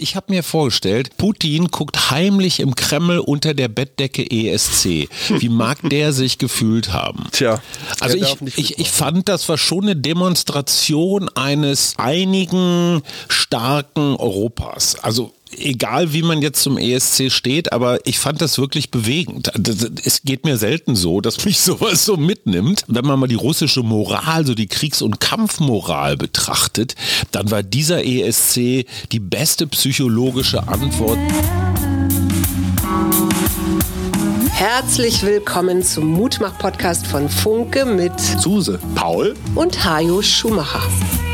Ich habe mir vorgestellt, Putin guckt heimlich im Kreml unter der Bettdecke ESC. Wie mag der sich gefühlt haben? Tja, also ich, ich, ich fand, das war schon eine Demonstration eines einigen starken Europas. Also egal wie man jetzt zum ESC steht, aber ich fand das wirklich bewegend. Es geht mir selten so, dass mich sowas so mitnimmt. Wenn man mal die russische Moral, so die Kriegs- und Kampfmoral betrachtet, dann war dieser ESC die beste psychologische Antwort. Herzlich willkommen zum Mutmach-Podcast von Funke mit Suse, Paul und Hajo Schumacher.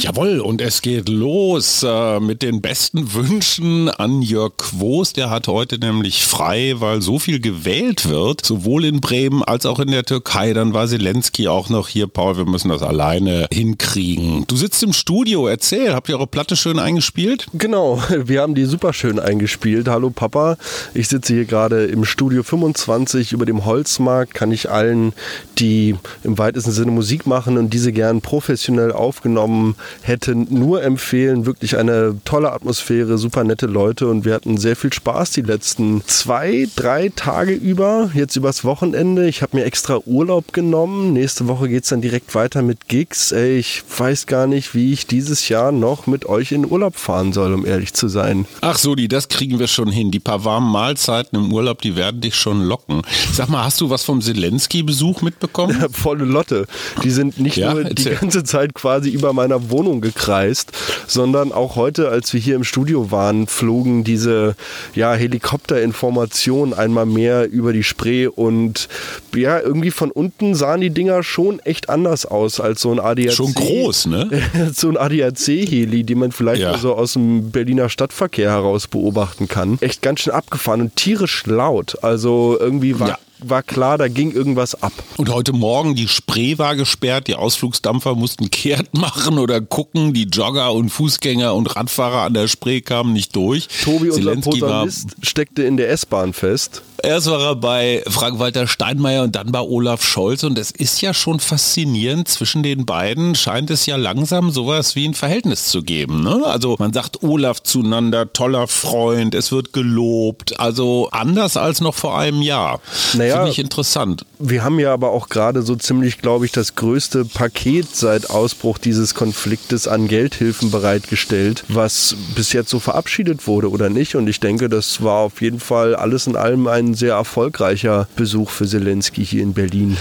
Jawohl, und es geht los äh, mit den besten Wünschen an Jörg Quos. Der hat heute nämlich frei, weil so viel gewählt wird, sowohl in Bremen als auch in der Türkei. Dann war Zelensky auch noch hier. Paul, wir müssen das alleine hinkriegen. Du sitzt im Studio, erzähl, habt ihr eure Platte schön eingespielt? Genau, wir haben die super schön eingespielt. Hallo Papa, ich sitze hier gerade im Studio 25 über dem Holzmarkt. Kann ich allen, die im weitesten Sinne Musik machen und diese gern professionell aufgenommen hätten, nur empfehlen. Wirklich eine tolle Atmosphäre, super nette Leute und wir hatten sehr viel Spaß die letzten zwei, drei Tage über. Jetzt übers Wochenende. Ich habe mir extra Urlaub genommen. Nächste Woche geht es dann direkt weiter mit Gigs. Ey, ich weiß gar nicht, wie ich dieses Jahr noch mit euch in Urlaub fahren soll, um ehrlich zu sein. Ach so, die, das kriegen wir schon hin. Die paar warmen Mahlzeiten im Urlaub, die werden dich schon locken. Sag mal, hast du was vom Zelensky-Besuch mitbekommen? Volle Lotte. Die sind nicht ja, nur die ganze Zeit quasi über meiner Wohnung gekreist, sondern auch heute, als wir hier im Studio waren, flogen diese ja, Helikopterinformationen einmal mehr über die Spree und ja, irgendwie von unten sahen die Dinger schon echt anders aus als so ein ADAC. Schon groß, ne? so ein ADAC-Heli, die man vielleicht ja. so aus dem Berliner Stadtverkehr heraus beobachten kann. Echt ganz schön abgefahren und tierisch laut. Also irgendwie war ja war klar, da ging irgendwas ab. Und heute Morgen, die Spree war gesperrt, die Ausflugsdampfer mussten kehrt machen oder gucken, die Jogger und Fußgänger und Radfahrer an der Spree kamen nicht durch. Tobi, Zelensky unser Protagonist, steckte in der S-Bahn fest. Erst war er bei Frank-Walter Steinmeier und dann bei Olaf Scholz. Und es ist ja schon faszinierend, zwischen den beiden scheint es ja langsam sowas wie ein Verhältnis zu geben. Ne? Also man sagt Olaf zueinander, toller Freund, es wird gelobt. Also anders als noch vor einem Jahr. Naja, Finde ich interessant. Wir haben ja aber auch gerade so ziemlich, glaube ich, das größte Paket seit Ausbruch dieses Konfliktes an Geldhilfen bereitgestellt, was bis jetzt so verabschiedet wurde oder nicht. Und ich denke, das war auf jeden Fall alles in allem ein ein sehr erfolgreicher Besuch für Zelensky hier in Berlin.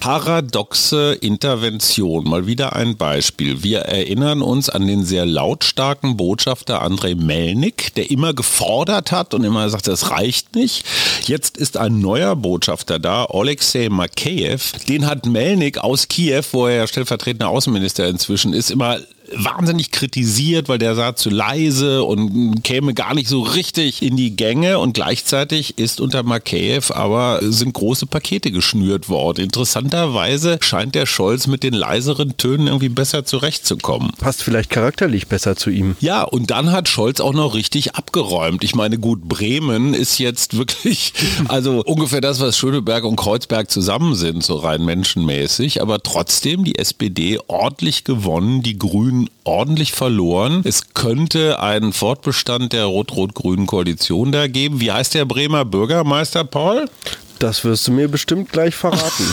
Paradoxe Intervention, mal wieder ein Beispiel. Wir erinnern uns an den sehr lautstarken Botschafter Andrei Melnik, der immer gefordert hat und immer sagt, das reicht nicht. Jetzt ist ein neuer Botschafter da, Alexei Makeyev. Den hat Melnik aus Kiew, wo er stellvertretender Außenminister inzwischen ist, immer wahnsinnig kritisiert, weil der sah zu leise und käme gar nicht so richtig in die Gänge und gleichzeitig ist unter Makeyev aber sind große Pakete geschnürt worden. Interessanterweise scheint der Scholz mit den leiseren Tönen irgendwie besser zurechtzukommen. Passt vielleicht charakterlich besser zu ihm. Ja, und dann hat Scholz auch noch richtig abgeräumt. Ich meine, gut, Bremen ist jetzt wirklich, also ungefähr das, was Schöneberg und Kreuzberg zusammen sind, so rein menschenmäßig, aber trotzdem die SPD ordentlich gewonnen, die Grünen Ordentlich verloren. Es könnte einen Fortbestand der rot-rot-grünen Koalition da geben. Wie heißt der Bremer Bürgermeister, Paul? Das wirst du mir bestimmt gleich verraten.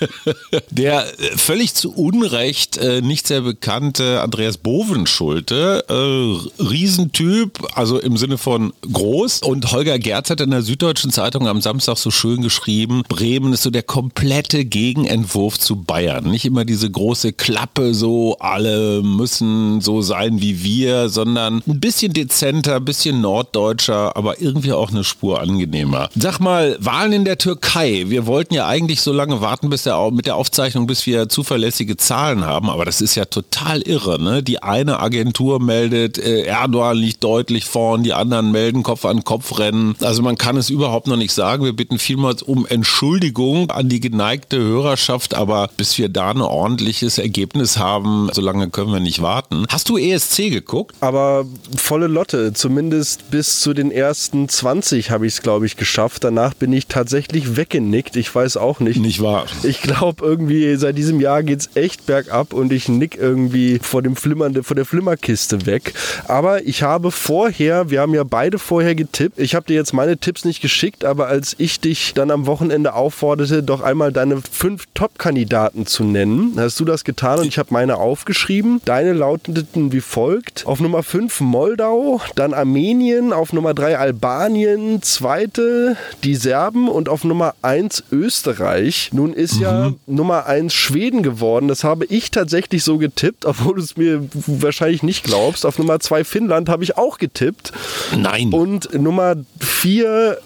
Der äh, völlig zu Unrecht äh, nicht sehr bekannte Andreas Bovenschulte, äh, Riesentyp, also im Sinne von groß. Und Holger Gerz hat in der Süddeutschen Zeitung am Samstag so schön geschrieben, Bremen ist so der komplette Gegenentwurf zu Bayern. Nicht immer diese große Klappe, so alle müssen so sein wie wir, sondern ein bisschen dezenter, ein bisschen norddeutscher, aber irgendwie auch eine Spur angenehmer. Sag mal, Wahlen in der Türkei. Wir wollten ja eigentlich so lange warten bis der, mit der Aufzeichnung, bis wir zuverlässige Zahlen haben, aber das ist ja total irre. Ne? Die eine Agentur meldet, äh, Erdogan liegt deutlich vorn, die anderen melden Kopf an Kopf rennen. Also man kann es überhaupt noch nicht sagen. Wir bitten vielmals um Entschuldigung an die geneigte Hörerschaft, aber bis wir da ein ordentliches Ergebnis haben, so lange können wir nicht warten. Hast du ESC geguckt? Aber volle Lotte, zumindest bis zu den ersten 20 habe ich es, glaube ich, geschafft. Danach bin ich tatsächlich weggenickt. Ich weiß auch nicht. Nicht wahr? Ich glaube, irgendwie seit diesem Jahr geht es echt bergab und ich nick irgendwie vor, dem Flimmernde, vor der Flimmerkiste weg. Aber ich habe vorher, wir haben ja beide vorher getippt. Ich habe dir jetzt meine Tipps nicht geschickt, aber als ich dich dann am Wochenende aufforderte, doch einmal deine fünf Top-Kandidaten zu nennen, hast du das getan und ich habe meine aufgeschrieben. Deine lauteten wie folgt. Auf Nummer 5 Moldau, dann Armenien, auf Nummer 3 Albanien, zweite die Serben und auf Nummer 1 Österreich. Nun ist mhm. ja Nummer 1 Schweden geworden. Das habe ich tatsächlich so getippt, obwohl du es mir wahrscheinlich nicht glaubst. Auf Nummer 2 Finnland habe ich auch getippt. Nein. Und Nummer 4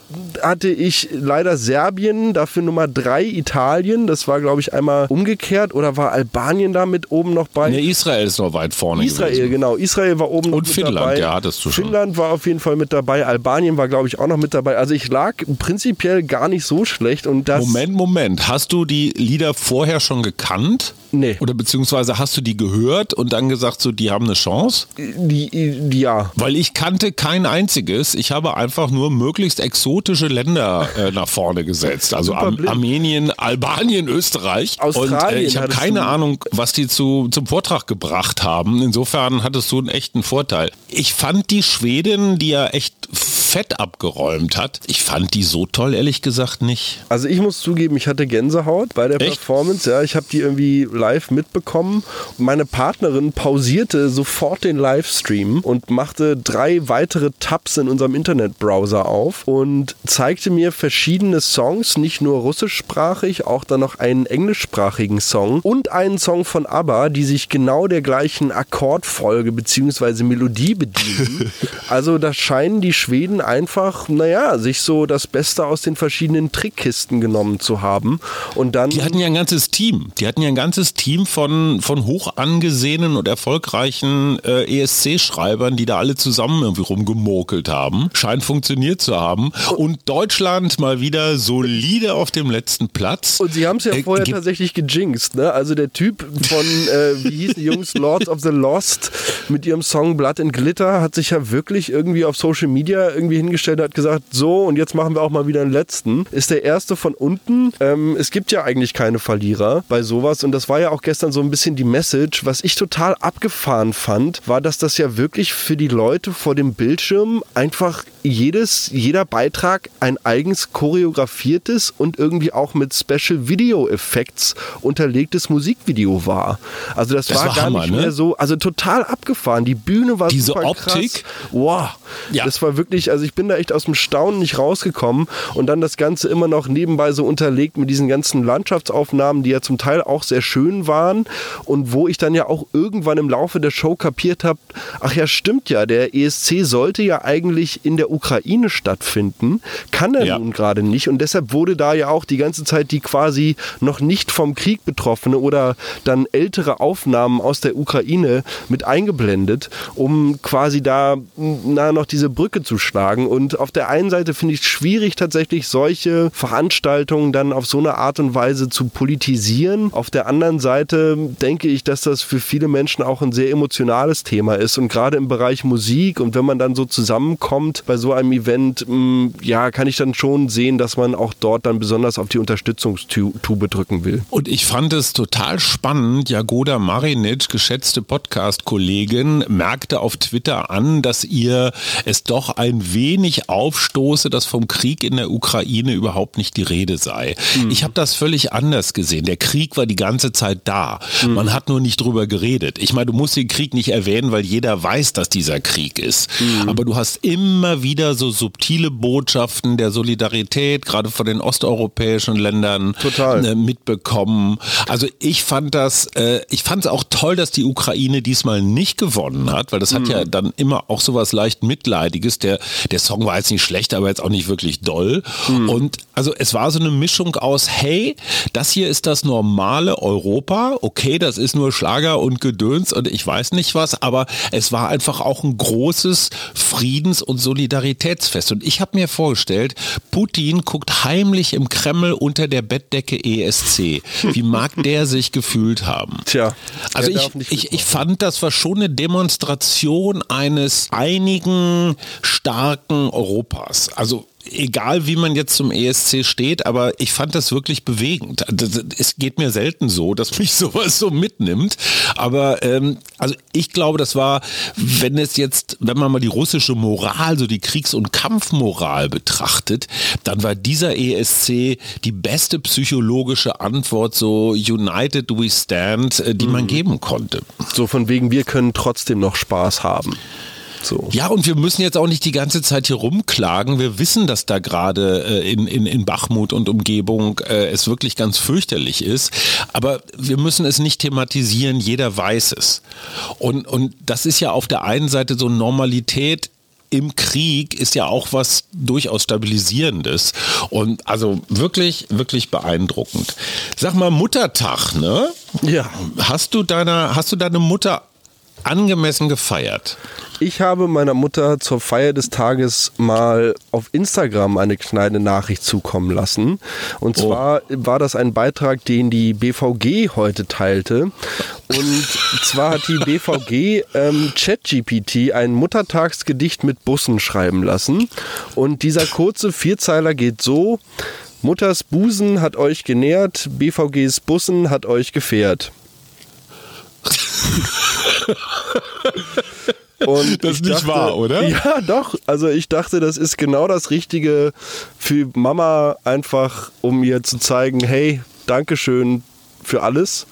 hatte ich leider Serbien, dafür Nummer 3 Italien. Das war, glaube ich, einmal umgekehrt. Oder war Albanien da mit oben noch bei? Nee, Israel ist noch weit vorne. Israel, gewesen. genau. Israel war oben Und Finnland, dabei. ja, hattest du schon. Finnland war auf jeden Fall mit dabei. Albanien war, glaube ich, auch noch mit dabei. Also ich lag prinzipiell gar nicht so schlecht. Und das Moment, Moment. Hast du die Lieder vorher schon gekannt? Nee. Oder beziehungsweise hast du die gehört und dann gesagt, so, die haben eine Chance? Die, die, ja. Weil ich kannte kein einziges. Ich habe einfach nur möglichst exotische Länder äh, nach vorne gesetzt. Also Am Armenien, Albanien, Österreich. Australien. Und äh, ich habe keine Ahnung, was die zu, zum Vortrag gebracht haben. Insofern hattest du einen echten Vorteil. Ich fand die Schweden, die ja echt fett abgeräumt hat. Ich fand die so toll, ehrlich gesagt, nicht. Also ich muss zugeben, ich hatte Gänsehaut bei der Echt? Performance. Ja, ich habe die irgendwie live mitbekommen. Meine Partnerin pausierte sofort den Livestream und machte drei weitere Tabs in unserem Internetbrowser auf und zeigte mir verschiedene Songs, nicht nur russischsprachig, auch dann noch einen englischsprachigen Song und einen Song von ABBA, die sich genau der gleichen Akkordfolge bzw. Melodie bedienen. also da scheinen die Schweden einfach, naja, sich so das Beste aus den verschiedenen Trickkisten genommen zu haben. Und dann. Die hatten ja ein ganzes Team. Die hatten ja ein ganzes Team von, von hoch angesehenen und erfolgreichen äh, ESC-Schreibern, die da alle zusammen irgendwie rumgemokelt haben. Scheint funktioniert zu haben. Und Deutschland mal wieder solide auf dem letzten Platz. Und sie haben es ja äh, vorher tatsächlich gejinxt, ne? Also der Typ von, äh, wie hießen die Jungs, Lords of the Lost mit ihrem Song Blood and Glitter hat sich ja wirklich irgendwie auf Social Media irgendwie irgendwie hingestellt hat gesagt, so und jetzt machen wir auch mal wieder einen letzten. Ist der erste von unten. Ähm, es gibt ja eigentlich keine Verlierer bei sowas und das war ja auch gestern so ein bisschen die Message. Was ich total abgefahren fand, war, dass das ja wirklich für die Leute vor dem Bildschirm einfach jedes, jeder Beitrag ein eigens choreografiertes und irgendwie auch mit Special Video Effects unterlegtes Musikvideo war. Also das, das war, war, gar Hammer, nicht mehr ne? so, also total abgefahren. Die Bühne war Diese super Optik. Krass. Wow. Ja. Das war wirklich, also ich bin da echt aus dem Staunen nicht rausgekommen und dann das Ganze immer noch nebenbei so unterlegt mit diesen ganzen Landschaftsaufnahmen, die ja zum Teil auch sehr schön waren und wo ich dann ja auch irgendwann im Laufe der Show kapiert habe, ach ja, stimmt ja, der ESC sollte ja eigentlich in der Ukraine stattfinden, kann er ja. nun gerade nicht. Und deshalb wurde da ja auch die ganze Zeit die quasi noch nicht vom Krieg betroffene oder dann ältere Aufnahmen aus der Ukraine mit eingeblendet, um quasi da na, noch diese Brücke zu schlagen. Und auf der einen Seite finde ich es schwierig, tatsächlich solche Veranstaltungen dann auf so eine Art und Weise zu politisieren. Auf der anderen Seite denke ich, dass das für viele Menschen auch ein sehr emotionales Thema ist. Und gerade im Bereich Musik und wenn man dann so zusammenkommt bei so einem Event, mm, ja, kann ich dann schon sehen, dass man auch dort dann besonders auf die Unterstützungstube drücken will. Und ich fand es total spannend. Jagoda Marinic, geschätzte Podcast-Kollegin, merkte auf Twitter an, dass ihr es doch ein wenig aufstoße, dass vom Krieg in der Ukraine überhaupt nicht die Rede sei. Mhm. Ich habe das völlig anders gesehen. Der Krieg war die ganze Zeit da. Mhm. Man hat nur nicht drüber geredet. Ich meine, du musst den Krieg nicht erwähnen, weil jeder weiß, dass dieser Krieg ist. Mhm. Aber du hast immer wieder so subtile Botschaften der Solidarität, gerade von den osteuropäischen Ländern Total. Äh, mitbekommen. Also ich fand das, äh, ich fand es auch toll, dass die Ukraine diesmal nicht gewonnen hat, weil das hat mhm. ja dann immer auch so was leicht Mitleidiges. Der Der Song war jetzt nicht schlecht, aber jetzt auch nicht wirklich doll. Mhm. Und also es war so eine Mischung aus, hey, das hier ist das normale Europa, okay, das ist nur Schlager und Gedöns und ich weiß nicht was, aber es war einfach auch ein großes Friedens- und Solidaritätsfest. Und ich habe mir vorgestellt, Putin guckt heimlich im Kreml unter der Bettdecke ESC. Wie mag der sich gefühlt haben? Tja. Also ich, ich, ich fand, das war schon eine Demonstration eines einigen starken Europas. Also egal wie man jetzt zum ESC steht, aber ich fand das wirklich bewegend. Es geht mir selten so, dass mich sowas so mitnimmt. Aber ähm, also ich glaube, das war, wenn es jetzt, wenn man mal die russische Moral, so die Kriegs- und Kampfmoral betrachtet, dann war dieser ESC die beste psychologische Antwort, so United We Stand, äh, die man mhm. geben konnte. So von wegen, wir können trotzdem noch Spaß haben. So. Ja, und wir müssen jetzt auch nicht die ganze Zeit hier rumklagen. Wir wissen, dass da gerade äh, in, in, in Bachmut und Umgebung äh, es wirklich ganz fürchterlich ist. Aber wir müssen es nicht thematisieren. Jeder weiß es. Und, und das ist ja auf der einen Seite so Normalität im Krieg ist ja auch was durchaus Stabilisierendes. Und also wirklich, wirklich beeindruckend. Sag mal, Muttertag, ne? Ja. Hast du deiner, hast du deine Mutter angemessen gefeiert? Ich habe meiner Mutter zur Feier des Tages mal auf Instagram eine kleine Nachricht zukommen lassen. Und oh. zwar war das ein Beitrag, den die BVG heute teilte. Und zwar hat die BVG ähm, ChatGPT ein Muttertagsgedicht mit Bussen schreiben lassen. Und dieser kurze Vierzeiler geht so. Mutters Busen hat euch genährt, BVGs Bussen hat euch gefährt. Und das ist nicht dachte, wahr, oder? Ja, doch. Also ich dachte, das ist genau das Richtige für Mama, einfach um ihr zu zeigen, hey, Dankeschön für alles.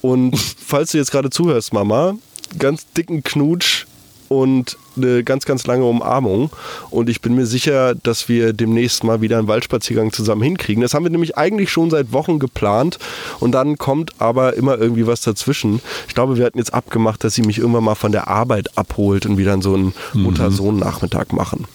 Und falls du jetzt gerade zuhörst, Mama, ganz dicken Knutsch und eine ganz, ganz lange Umarmung. Und ich bin mir sicher, dass wir demnächst mal wieder einen Waldspaziergang zusammen hinkriegen. Das haben wir nämlich eigentlich schon seit Wochen geplant. Und dann kommt aber immer irgendwie was dazwischen. Ich glaube, wir hatten jetzt abgemacht, dass sie mich irgendwann mal von der Arbeit abholt und wieder so einen mhm. Mutter-Sohn-Nachmittag machen.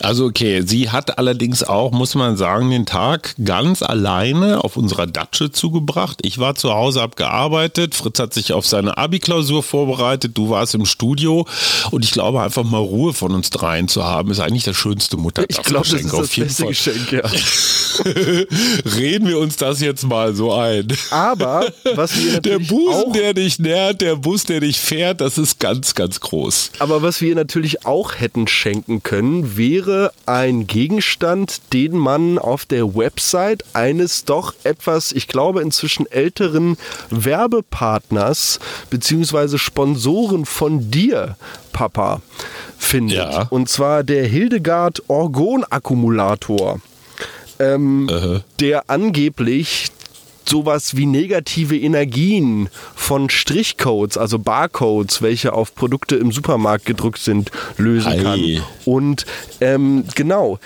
Also okay, sie hat allerdings auch, muss man sagen, den Tag ganz alleine auf unserer Datsche zugebracht. Ich war zu Hause, habe gearbeitet, Fritz hat sich auf seine Abi-Klausur vorbereitet, du warst im Studio und ich glaube einfach mal Ruhe von uns dreien zu haben, ist eigentlich das schönste Muttertagsgeschenk auf jeden Fall. Geschenk, ja. Reden wir uns das jetzt mal so ein. Aber was wir der Busen, der dich nährt, der Bus, der dich fährt, das ist ganz, ganz groß. Aber was wir natürlich auch hätten schenken können, wäre wäre ein Gegenstand, den man auf der Website eines doch etwas, ich glaube inzwischen älteren Werbepartners bzw. Sponsoren von dir, Papa, findet. Ja. Und zwar der Hildegard Orgon Akkumulator. Ähm, der angeblich sowas wie negative Energien von Strichcodes, also Barcodes, welche auf Produkte im Supermarkt gedruckt sind, lösen Hi. kann. Und ähm, genau,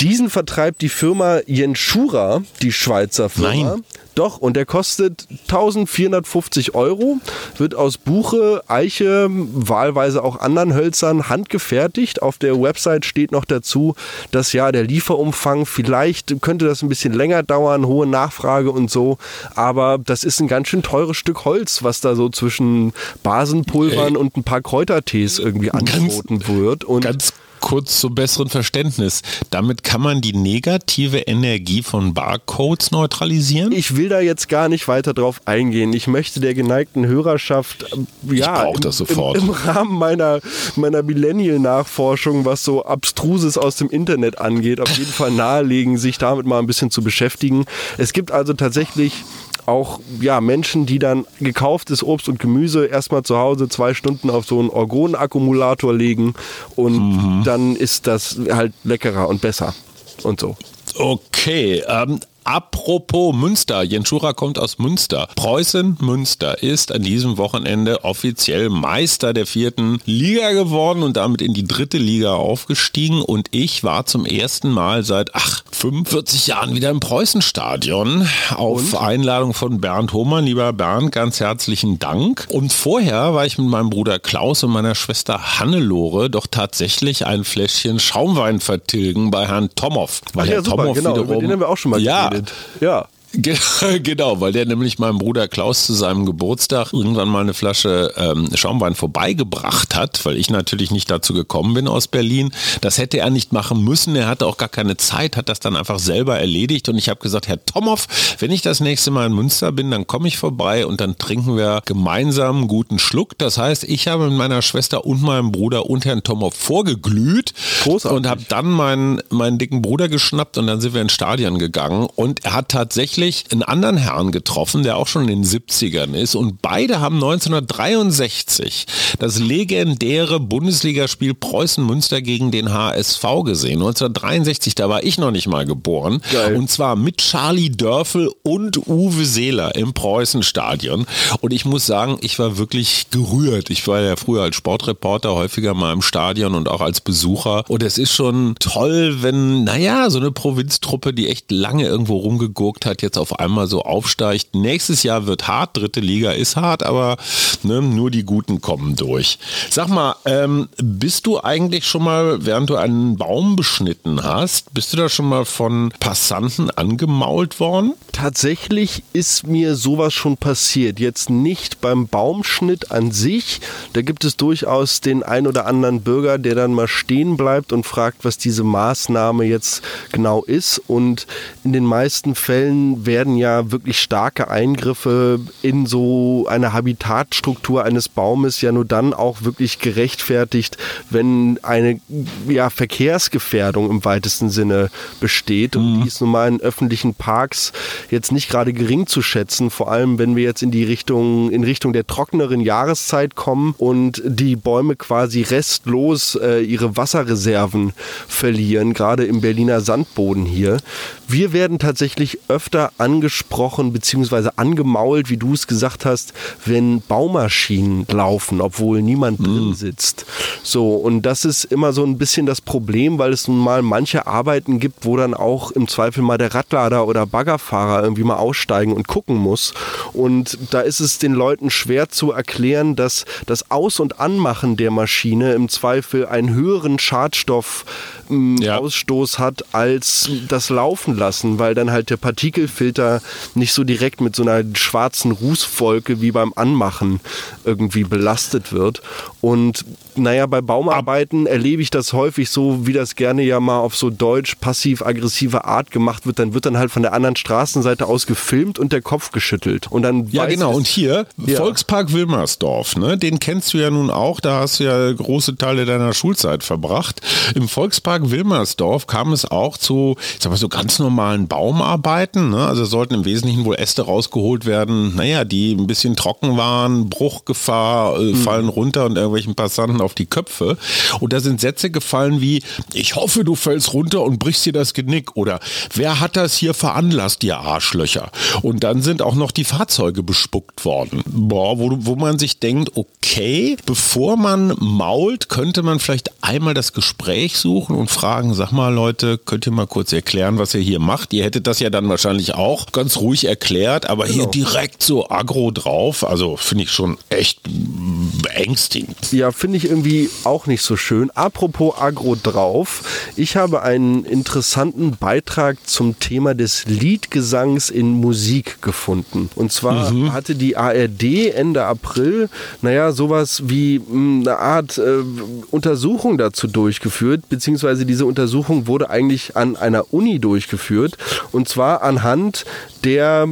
diesen vertreibt die Firma Jenschura, die Schweizer Firma. Nein. Doch, und der kostet 1450 Euro, wird aus Buche, Eiche, wahlweise auch anderen Hölzern handgefertigt. Auf der Website steht noch dazu, dass ja der Lieferumfang vielleicht könnte das ein bisschen länger dauern, hohe Nachfrage und so, aber das ist ein ganz schön teures Stück Holz, was da so zwischen Basenpulvern Ey. und ein paar Kräutertees irgendwie angeboten ganz, wird. Und ganz kurz zum besseren Verständnis. Damit kann man die negative Energie von Barcodes neutralisieren? Ich will da jetzt gar nicht weiter drauf eingehen. Ich möchte der geneigten Hörerschaft äh, ja, im, das sofort. Im, im Rahmen meiner, meiner Millennial-Nachforschung, was so Abstruses aus dem Internet angeht, auf jeden Fall nahelegen, sich damit mal ein bisschen zu beschäftigen. Es gibt also tatsächlich auch ja, Menschen, die dann gekauftes Obst und Gemüse erstmal zu Hause zwei Stunden auf so einen Orgonakkumulator legen und mhm. dann ist das halt leckerer und besser und so. Okay, ähm, Apropos Münster, Jenschura kommt aus Münster. Preußen Münster ist an diesem Wochenende offiziell Meister der vierten Liga geworden und damit in die dritte Liga aufgestiegen. Und ich war zum ersten Mal seit, ach, 45 Jahren wieder im Preußenstadion auf und? Einladung von Bernd Hohmann. Lieber Bernd, ganz herzlichen Dank. Und vorher war ich mit meinem Bruder Klaus und meiner Schwester Hannelore doch tatsächlich ein Fläschchen Schaumwein vertilgen bei Herrn Tomow. Weil Ach ja, Herr super, Tomow genau, wiederum, den haben wir auch schon mal ja, Ja. Genau, weil der nämlich meinem Bruder Klaus zu seinem Geburtstag irgendwann mal eine Flasche ähm, Schaumwein vorbeigebracht hat, weil ich natürlich nicht dazu gekommen bin aus Berlin. Das hätte er nicht machen müssen. Er hatte auch gar keine Zeit, hat das dann einfach selber erledigt. Und ich habe gesagt, Herr Tomow, wenn ich das nächste Mal in Münster bin, dann komme ich vorbei und dann trinken wir gemeinsam einen guten Schluck. Das heißt, ich habe mit meiner Schwester und meinem Bruder und Herrn Tomow vorgeglüht Großartig. und habe dann meinen, meinen dicken Bruder geschnappt und dann sind wir ins Stadion gegangen. Und er hat tatsächlich tatsächlich einen anderen Herrn getroffen, der auch schon in den 70ern ist. Und beide haben 1963 das legendäre Bundesligaspiel Preußen-Münster gegen den HSV gesehen. 1963, da war ich noch nicht mal geboren. Geil. Und zwar mit Charlie Dörfel und Uwe Seeler im Preußenstadion. Und ich muss sagen, ich war wirklich gerührt. Ich war ja früher als Sportreporter häufiger mal im Stadion und auch als Besucher. Und es ist schon toll, wenn, naja, so eine Provinztruppe, die echt lange irgendwo rumgegurkt hat, jetzt jetzt auf einmal so aufsteigt. Nächstes Jahr wird hart, dritte Liga ist hart, aber ne, nur die Guten kommen durch. Sag mal, ähm, bist du eigentlich schon mal, während du einen Baum beschnitten hast, bist du da schon mal von Passanten angemault worden? Tatsächlich ist mir sowas schon passiert. Jetzt nicht beim Baumschnitt an sich. Da gibt es durchaus den ein oder anderen Bürger, der dann mal stehen bleibt und fragt, was diese Maßnahme jetzt genau ist. Und in den meisten Fällen werden ja wirklich starke Eingriffe in so eine Habitatstruktur eines Baumes ja nur dann auch wirklich gerechtfertigt, wenn eine ja, Verkehrsgefährdung im weitesten Sinne besteht. Und mhm. die ist nun mal in öffentlichen Parks jetzt nicht gerade gering zu schätzen, vor allem wenn wir jetzt in die Richtung, in Richtung der trockeneren Jahreszeit kommen und die Bäume quasi restlos äh, ihre Wasserreserven verlieren, gerade im Berliner Sandboden hier. Wir werden tatsächlich öfter angesprochen bzw. angemault, wie du es gesagt hast, wenn Baumaschinen laufen, obwohl niemand mm. drin sitzt. So, und das ist immer so ein bisschen das Problem, weil es nun mal manche Arbeiten gibt, wo dann auch im Zweifel mal der Radlader oder Baggerfahrer irgendwie mal aussteigen und gucken muss. Und da ist es den Leuten schwer zu erklären, dass das Aus- und Anmachen der Maschine im Zweifel einen höheren Schadstoffausstoß ja. hat als das Laufen lassen, weil dann halt der Partikelfilter Filter nicht so direkt mit so einer schwarzen Rußwolke wie beim Anmachen irgendwie belastet wird. Und naja, bei Baumarbeiten erlebe ich das häufig so, wie das gerne ja mal auf so deutsch passiv-aggressive Art gemacht wird. Dann wird dann halt von der anderen Straßenseite aus gefilmt und der Kopf geschüttelt. Und dann ja, genau. Und hier, ja. Volkspark Wilmersdorf, ne? den kennst du ja nun auch. Da hast du ja große Teile deiner Schulzeit verbracht. Im Volkspark Wilmersdorf kam es auch zu, ich sag mal, so ganz normalen Baumarbeiten. Ne? Also sollten im Wesentlichen wohl Äste rausgeholt werden, naja, die ein bisschen trocken waren, Bruchgefahr, äh, mhm. fallen runter und irgendwelchen Passanten auf die Köpfe. Und da sind Sätze gefallen wie, ich hoffe, du fällst runter und brichst dir das Genick. Oder wer hat das hier veranlasst, ihr Arschlöcher? Und dann sind auch noch die Fahrzeuge bespuckt worden. Boah, wo, wo man sich denkt, okay, bevor man mault, könnte man vielleicht einmal das Gespräch suchen und fragen, sag mal Leute, könnt ihr mal kurz erklären, was ihr hier macht? Ihr hättet das ja dann wahrscheinlich auch ganz ruhig erklärt, aber genau. hier direkt so aggro drauf, also finde ich schon echt beängstigend. Ja, finde ich irgendwie auch nicht so schön. Apropos aggro drauf, ich habe einen interessanten Beitrag zum Thema des Liedgesangs in Musik gefunden. Und zwar mhm. hatte die ARD Ende April, naja, sowas wie hm, eine Art äh, Untersuchung dazu durchgeführt, beziehungsweise diese Untersuchung wurde eigentlich an einer Uni durchgeführt und zwar anhand der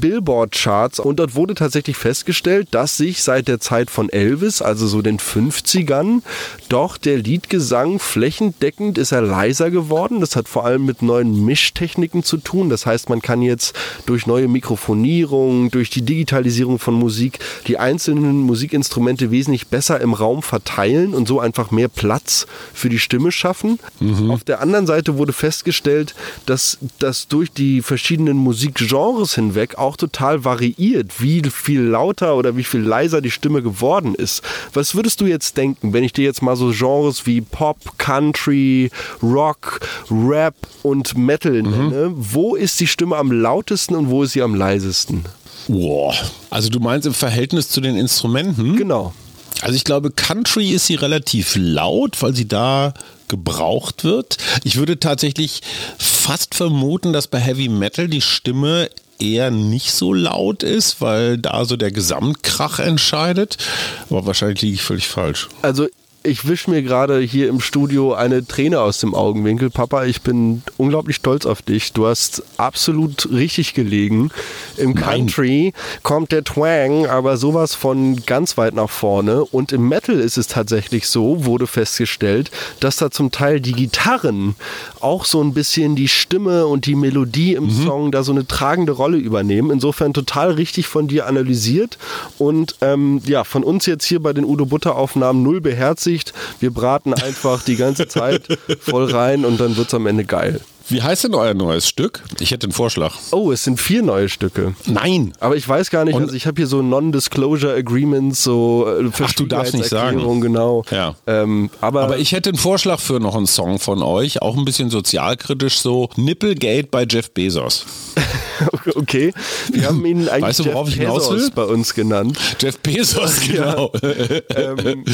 Billboard-Charts und dort wurde tatsächlich festgestellt, dass sich seit der Zeit von Elvis Elvis, also so den 50ern. Doch der Liedgesang flächendeckend ist er leiser geworden. Das hat vor allem mit neuen Mischtechniken zu tun. Das heißt, man kann jetzt durch neue Mikrofonierung, durch die Digitalisierung von Musik die einzelnen Musikinstrumente wesentlich besser im Raum verteilen und so einfach mehr Platz für die Stimme schaffen. Mhm. Auf der anderen Seite wurde festgestellt, dass das durch die verschiedenen Musikgenres hinweg auch total variiert, wie viel lauter oder wie viel leiser die Stimme geworden ist. Was würdest du jetzt denken, wenn ich dir jetzt mal so Genres wie Pop, Country, Rock, Rap und Metal mhm. nenne? Wo ist die Stimme am lautesten und wo ist sie am leisesten? Boah. Also du meinst im Verhältnis zu den Instrumenten? Genau. Also ich glaube, Country ist sie relativ laut, weil sie da gebraucht wird. Ich würde tatsächlich fast vermuten, dass bei Heavy Metal die Stimme eher nicht so laut ist, weil da so der Gesamtkrach entscheidet. Aber wahrscheinlich liege ich völlig falsch. Also ich wische mir gerade hier im Studio eine Träne aus dem Augenwinkel. Papa, ich bin unglaublich stolz auf dich. Du hast absolut richtig gelegen. Im Nein. Country kommt der Twang, aber sowas von ganz weit nach vorne. Und im Metal ist es tatsächlich so, wurde festgestellt, dass da zum Teil die Gitarren auch so ein bisschen die Stimme und die Melodie im mhm. Song da so eine tragende Rolle übernehmen. Insofern total richtig von dir analysiert und ähm, ja, von uns jetzt hier bei den Udo Butter Aufnahmen null beherzigt Absicht. Wir braten einfach die ganze Zeit voll rein und dann wird es am Ende geil. Wie heißt denn euer neues Stück? Ich hätte einen Vorschlag. Oh, es sind vier neue Stücke. Nein. Aber ich weiß gar nicht, Und also ich habe hier so Non-Disclosure Agreements, so äh, Ach, du darfst nicht sagen. Genau. Ja. Ähm, aber, aber ich hätte einen Vorschlag für noch einen Song von euch, auch ein bisschen sozialkritisch, so Nipplegate bei Jeff Bezos. okay. Wir haben ihn eigentlich weißt du, worauf Jeff ich hinaus will? bei uns genannt. Jeff Bezos, genau. ähm,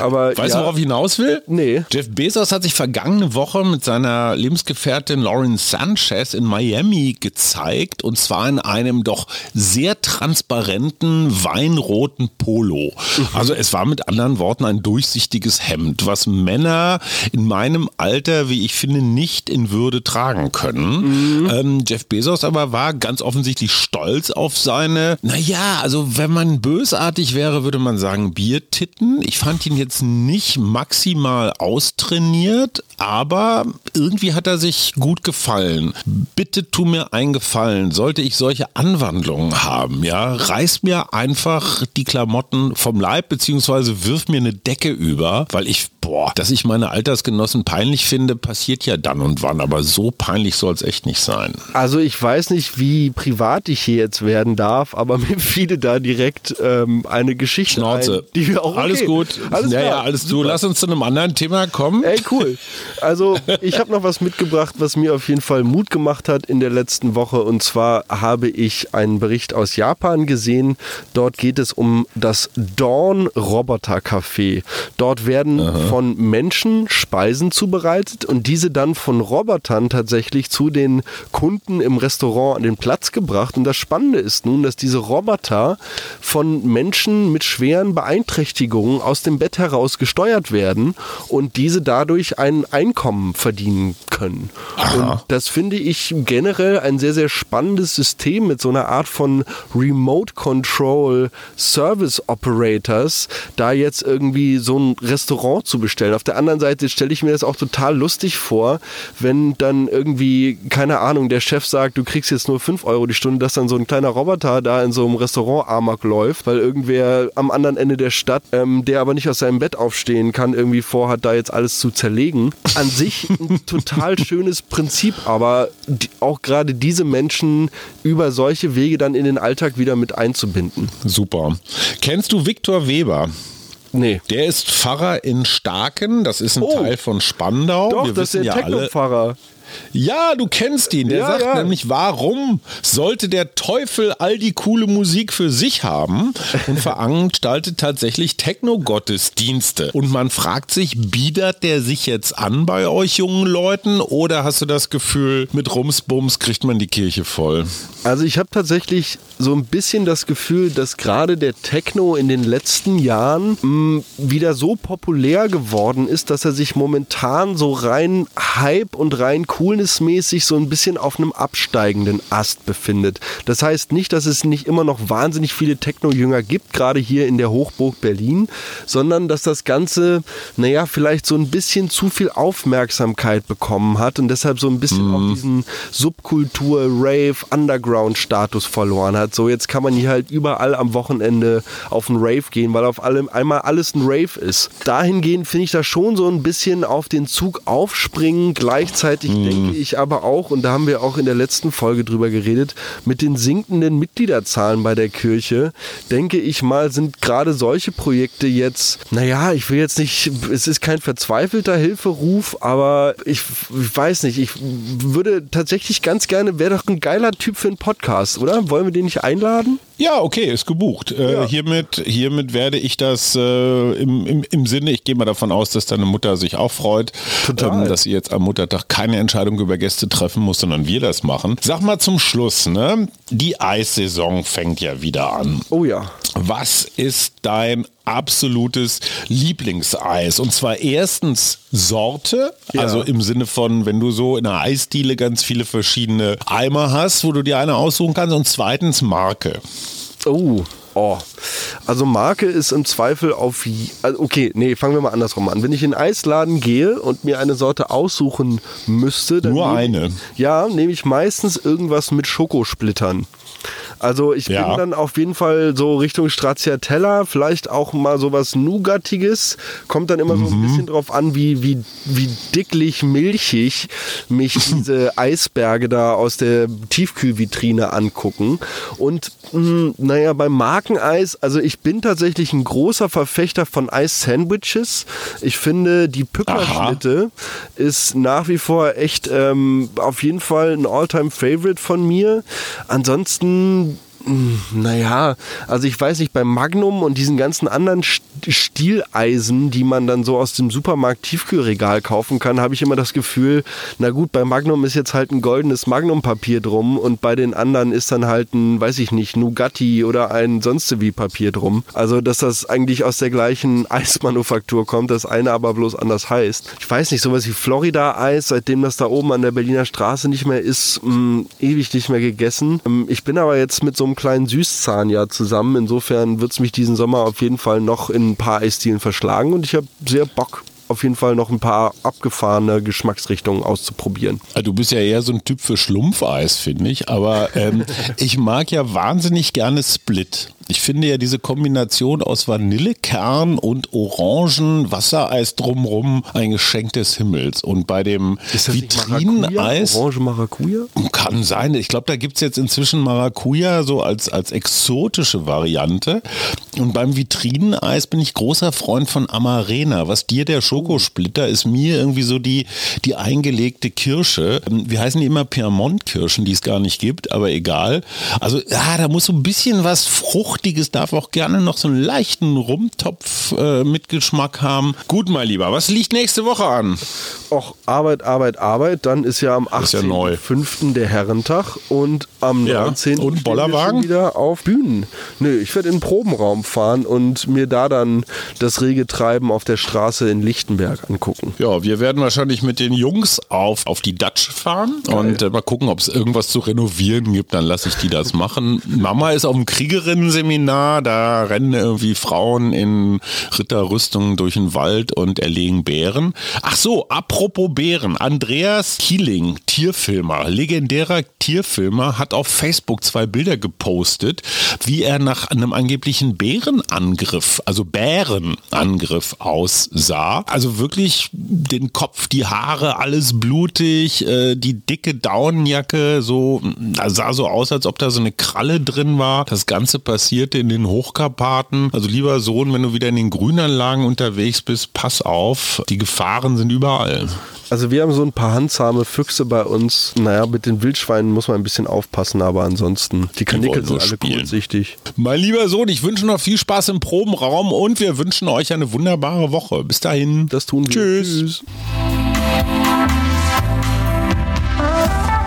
aber, weißt ja. du, worauf ich hinaus will? Nee. Jeff Bezos hat sich vergangene Woche mit seiner Lebensgefährtin Lauren Sanchez in Miami gezeigt und zwar in einem doch sehr transparenten weinroten Polo. Also es war mit anderen Worten ein durchsichtiges Hemd, was Männer in meinem Alter, wie ich finde, nicht in Würde tragen können. Mhm. Ähm, Jeff Bezos aber war ganz offensichtlich stolz auf seine, naja, also wenn man bösartig wäre, würde man sagen Biertitten. Ich fand ihn jetzt nicht maximal austrainiert, aber irgendwie hat er sich gut gut gefallen. Bitte tu mir einen Gefallen. Sollte ich solche Anwandlungen haben, ja, reiß mir einfach die Klamotten vom Leib beziehungsweise wirf mir eine Decke über, weil ich, boah, dass ich meine Altersgenossen peinlich finde, passiert ja dann und wann, aber so peinlich soll es echt nicht sein. Also ich weiß nicht, wie privat ich hier jetzt werden darf, aber mir fiele da direkt ähm, eine Geschichte Schnauze. Ein, die wir auch okay. Alles gut. Alles ja, ja, alles du. Lass uns zu einem anderen Thema kommen. Ey, cool. Also ich habe noch was mitgebracht, was mir auf jeden Fall Mut gemacht hat in der letzten Woche. Und zwar habe ich einen Bericht aus Japan gesehen. Dort geht es um das Dawn Roboter Café. Dort werden Aha. Von Menschen Speisen zubereitet und diese dann von Robotern tatsächlich zu den Kunden im Restaurant an den Platz gebracht. Und das Spannende ist nun, dass diese Roboter von Menschen mit schweren Beeinträchtigungen aus dem Bett heraus gesteuert werden und diese dadurch ein Einkommen verdienen können. Und das finde ich generell ein sehr, sehr spannendes System mit so einer Art von Remote Control Service Operators, da jetzt irgendwie so ein Restaurant zu bestellen. Auf der anderen Seite stelle ich mir das auch total lustig vor, wenn dann irgendwie, keine Ahnung, der Chef sagt, du kriegst jetzt nur 5 Euro die Stunde, dass dann so ein kleiner Roboter da in so einem Restaurant Amok läuft, weil irgendwer am anderen Ende der Stadt, ähm, der aber nicht aus seinem Bett aufstehen kann, irgendwie vorhat, da jetzt alles zu zerlegen. An sich ein total schönes Prinzip aber auch gerade diese Menschen über solche Wege dann in den Alltag wieder mit einzubinden. Super. Kennst du Viktor Weber? Nee. Der ist Pfarrer in Starken, das ist ein oh. Teil von Spandau. Doch, Wir das ist der ja Techno-Pfarrer. Ja, du kennst ihn. Der ja, sagt ja. nämlich, warum sollte der Teufel all die coole Musik für sich haben und veranstaltet tatsächlich Techno-Gottesdienste. Und man fragt sich, biedert der sich jetzt an bei euch jungen Leuten oder hast du das Gefühl, mit Rumsbums kriegt man die Kirche voll? Also ich habe tatsächlich so ein bisschen das Gefühl, dass gerade der Techno in den letzten Jahren mh, mm, wieder so populär geworden ist, dass er sich momentan so rein Hype und rein cool coolnessmäßig so ein bisschen auf einem absteigenden Ast befindet. Das heißt nicht, dass es nicht immer noch wahnsinnig viele Techno-Jünger gibt, gerade hier in der Hochburg Berlin, sondern dass das Ganze, naja, vielleicht so ein bisschen zu viel Aufmerksamkeit bekommen hat und deshalb so ein bisschen mhm. auch diesen Subkultur, Rave, Underground-Status verloren hat. So, jetzt kann man hier halt überall am Wochenende auf einen Rave gehen, weil auf allem einmal alles ein Rave ist. Dahingehend finde ich das schon so ein bisschen auf den Zug aufspringen. Gleichzeitig mhm. Denke ich aber auch, und da haben wir auch in der letzten Folge drüber geredet, mit den sinkenden Mitgliederzahlen bei der Kirche, denke ich mal, sind gerade solche Projekte jetzt, naja, ich will jetzt nicht, es ist kein verzweifelter Hilferuf, aber ich, ich weiß nicht, ich würde tatsächlich ganz gerne, wäre doch ein geiler Typ für einen Podcast, oder? Wollen wir den nicht einladen? Ja, okay, ist gebucht. Äh, ja. hiermit, hiermit werde ich das äh, im, im, im Sinne, ich gehe mal davon aus, dass deine Mutter sich auch freut, ähm, dass sie jetzt am Muttertag keine Entscheidung über Gäste treffen muss, sondern wir das machen. Sag mal zum Schluss, ne? Die Eissaison fängt ja wieder an. Oh ja. Was ist dein absolutes Lieblingseis? Und zwar erstens Sorte, ja. also im Sinne von, wenn du so in einer Eisdiele ganz viele verschiedene Eimer hast, wo du dir eine aussuchen kannst. Und zweitens Marke. Oh, Oh, also Marke ist im Zweifel auf. Also okay, nee, fangen wir mal andersrum an. Wenn ich in Eisladen gehe und mir eine Sorte aussuchen müsste, dann. Nur eine. ja, nehme ich meistens irgendwas mit Schokosplittern. Also ich ja. bin dann auf jeden Fall so Richtung Stracciatella, vielleicht auch mal sowas Nougatiges. Kommt dann immer mhm. so ein mhm. bisschen drauf an, wie, wie, wie dicklich milchig mich diese Eisberge da aus der Tiefkühlvitrine angucken. Und mh, hm, naja, beim Markeneis, also ich bin tatsächlich ein großer Verfechter von Eis-Sandwiches. Ich finde, die Pückerschnitte ist nach wie vor echt ähm, auf jeden Fall ein All-Time-Favorite von mir. Ansonsten naja, also ich weiß nicht, beim Magnum und diesen ganzen anderen Stieleisen, die man dann so aus dem Supermarkt Tiefkühlregal kaufen kann, habe ich immer das Gefühl, na gut, bei Magnum ist jetzt halt ein goldenes Magnum-Papier drum und bei den anderen ist dann halt ein, weiß ich nicht, Nugatti oder ein sonst wie Papier drum. Also, dass das eigentlich aus der gleichen Eismanufaktur kommt, das eine aber bloß anders heißt. Ich weiß nicht, sowas wie Florida-Eis, seitdem das da oben an der Berliner Straße nicht mehr ist, mh, hm, ewig nicht mehr gegessen. Ähm, ich bin aber jetzt mit so einem kleinen Süßzahn ja zusammen. Insofern wird es mich diesen Sommer auf jeden Fall noch in ein paar Eisdielen verschlagen und ich habe sehr Bock auf jeden Fall noch ein paar abgefahrene Geschmacksrichtungen auszuprobieren. Ah, du bist ja eher so ein Typ für Schlumpfeis, finde ich. Aber ähm, ich mag ja wahnsinnig gerne Split. Ich finde ja diese Kombination aus Vanillekern und Orangen, Wassereis drumrum ein Geschenk des Himmels. Und bei dem Vitrineneis. Orange Maracuja? Kann sein. Ich glaube, da gibt es jetzt inzwischen Maracuja so als, als exotische Variante. Und beim Vitrineneis bin ich großer Freund von Amarena. Was dir der Schokosplitter ist mir irgendwie so die, die eingelegte Kirsche. Wir heißen die immer Piemont-Kirschen, die es gar nicht gibt, aber egal. Also, ja, da muss so ein bisschen was Frucht Fruchtiges darf auch gerne noch so einen leichten Rumtopf äh, mit Geschmack haben. Gut, mein Lieber, was liegt nächste Woche an? Och, Arbeit, Arbeit, Arbeit. Dann ist ja am 18.05. Ja der Herrentag und am ja. 19. Und Bollerwagen? wieder auf Bühnen. Nö, ich werde in den Probenraum fahren und mir da dann das rege Treiben auf der Straße in Lichtenberg angucken. Ja, wir werden wahrscheinlich mit den Jungs auf, auf die Dutch fahren Geil. und äh, mal gucken, ob es irgendwas zu renovieren gibt. Dann lasse ich die das machen. Mama ist auf dem Kriegerinnen-Seminar Seminar, da rennen irgendwie Frauen in Ritterrüstungen durch den Wald und erlegen Bären. Ach so, apropos Bären. Andreas Kieling, Tierfilmer, legendärer Tierfilmer, hat auf Facebook zwei Bilder gepostet, wie er nach einem angeblichen Bärenangriff, also Bärenangriff aussah. Also wirklich den Kopf, die Haare, alles blutig, äh, die dicke Daunenjacke, so, sah so aus, als ob da so eine Kralle drin war. Das Ganze passiert passierte in den Hochkarpaten. Also lieber Sohn, wenn du wieder in den Grünanlagen unterwegs bist, pass auf, die Gefahren sind überall. Also wir haben so ein paar handsame Füchse bei uns. Naja, mit den Wildschweinen muss man ein bisschen aufpassen, aber ansonsten, die Kanickel sind alle spielen. kurzsichtig. Mein lieber Sohn, ich wünsche noch viel Spaß im Probenraum und wir wünschen euch eine wunderbare Woche. Bis dahin. Das tun wir. Tschüss. Tschüss.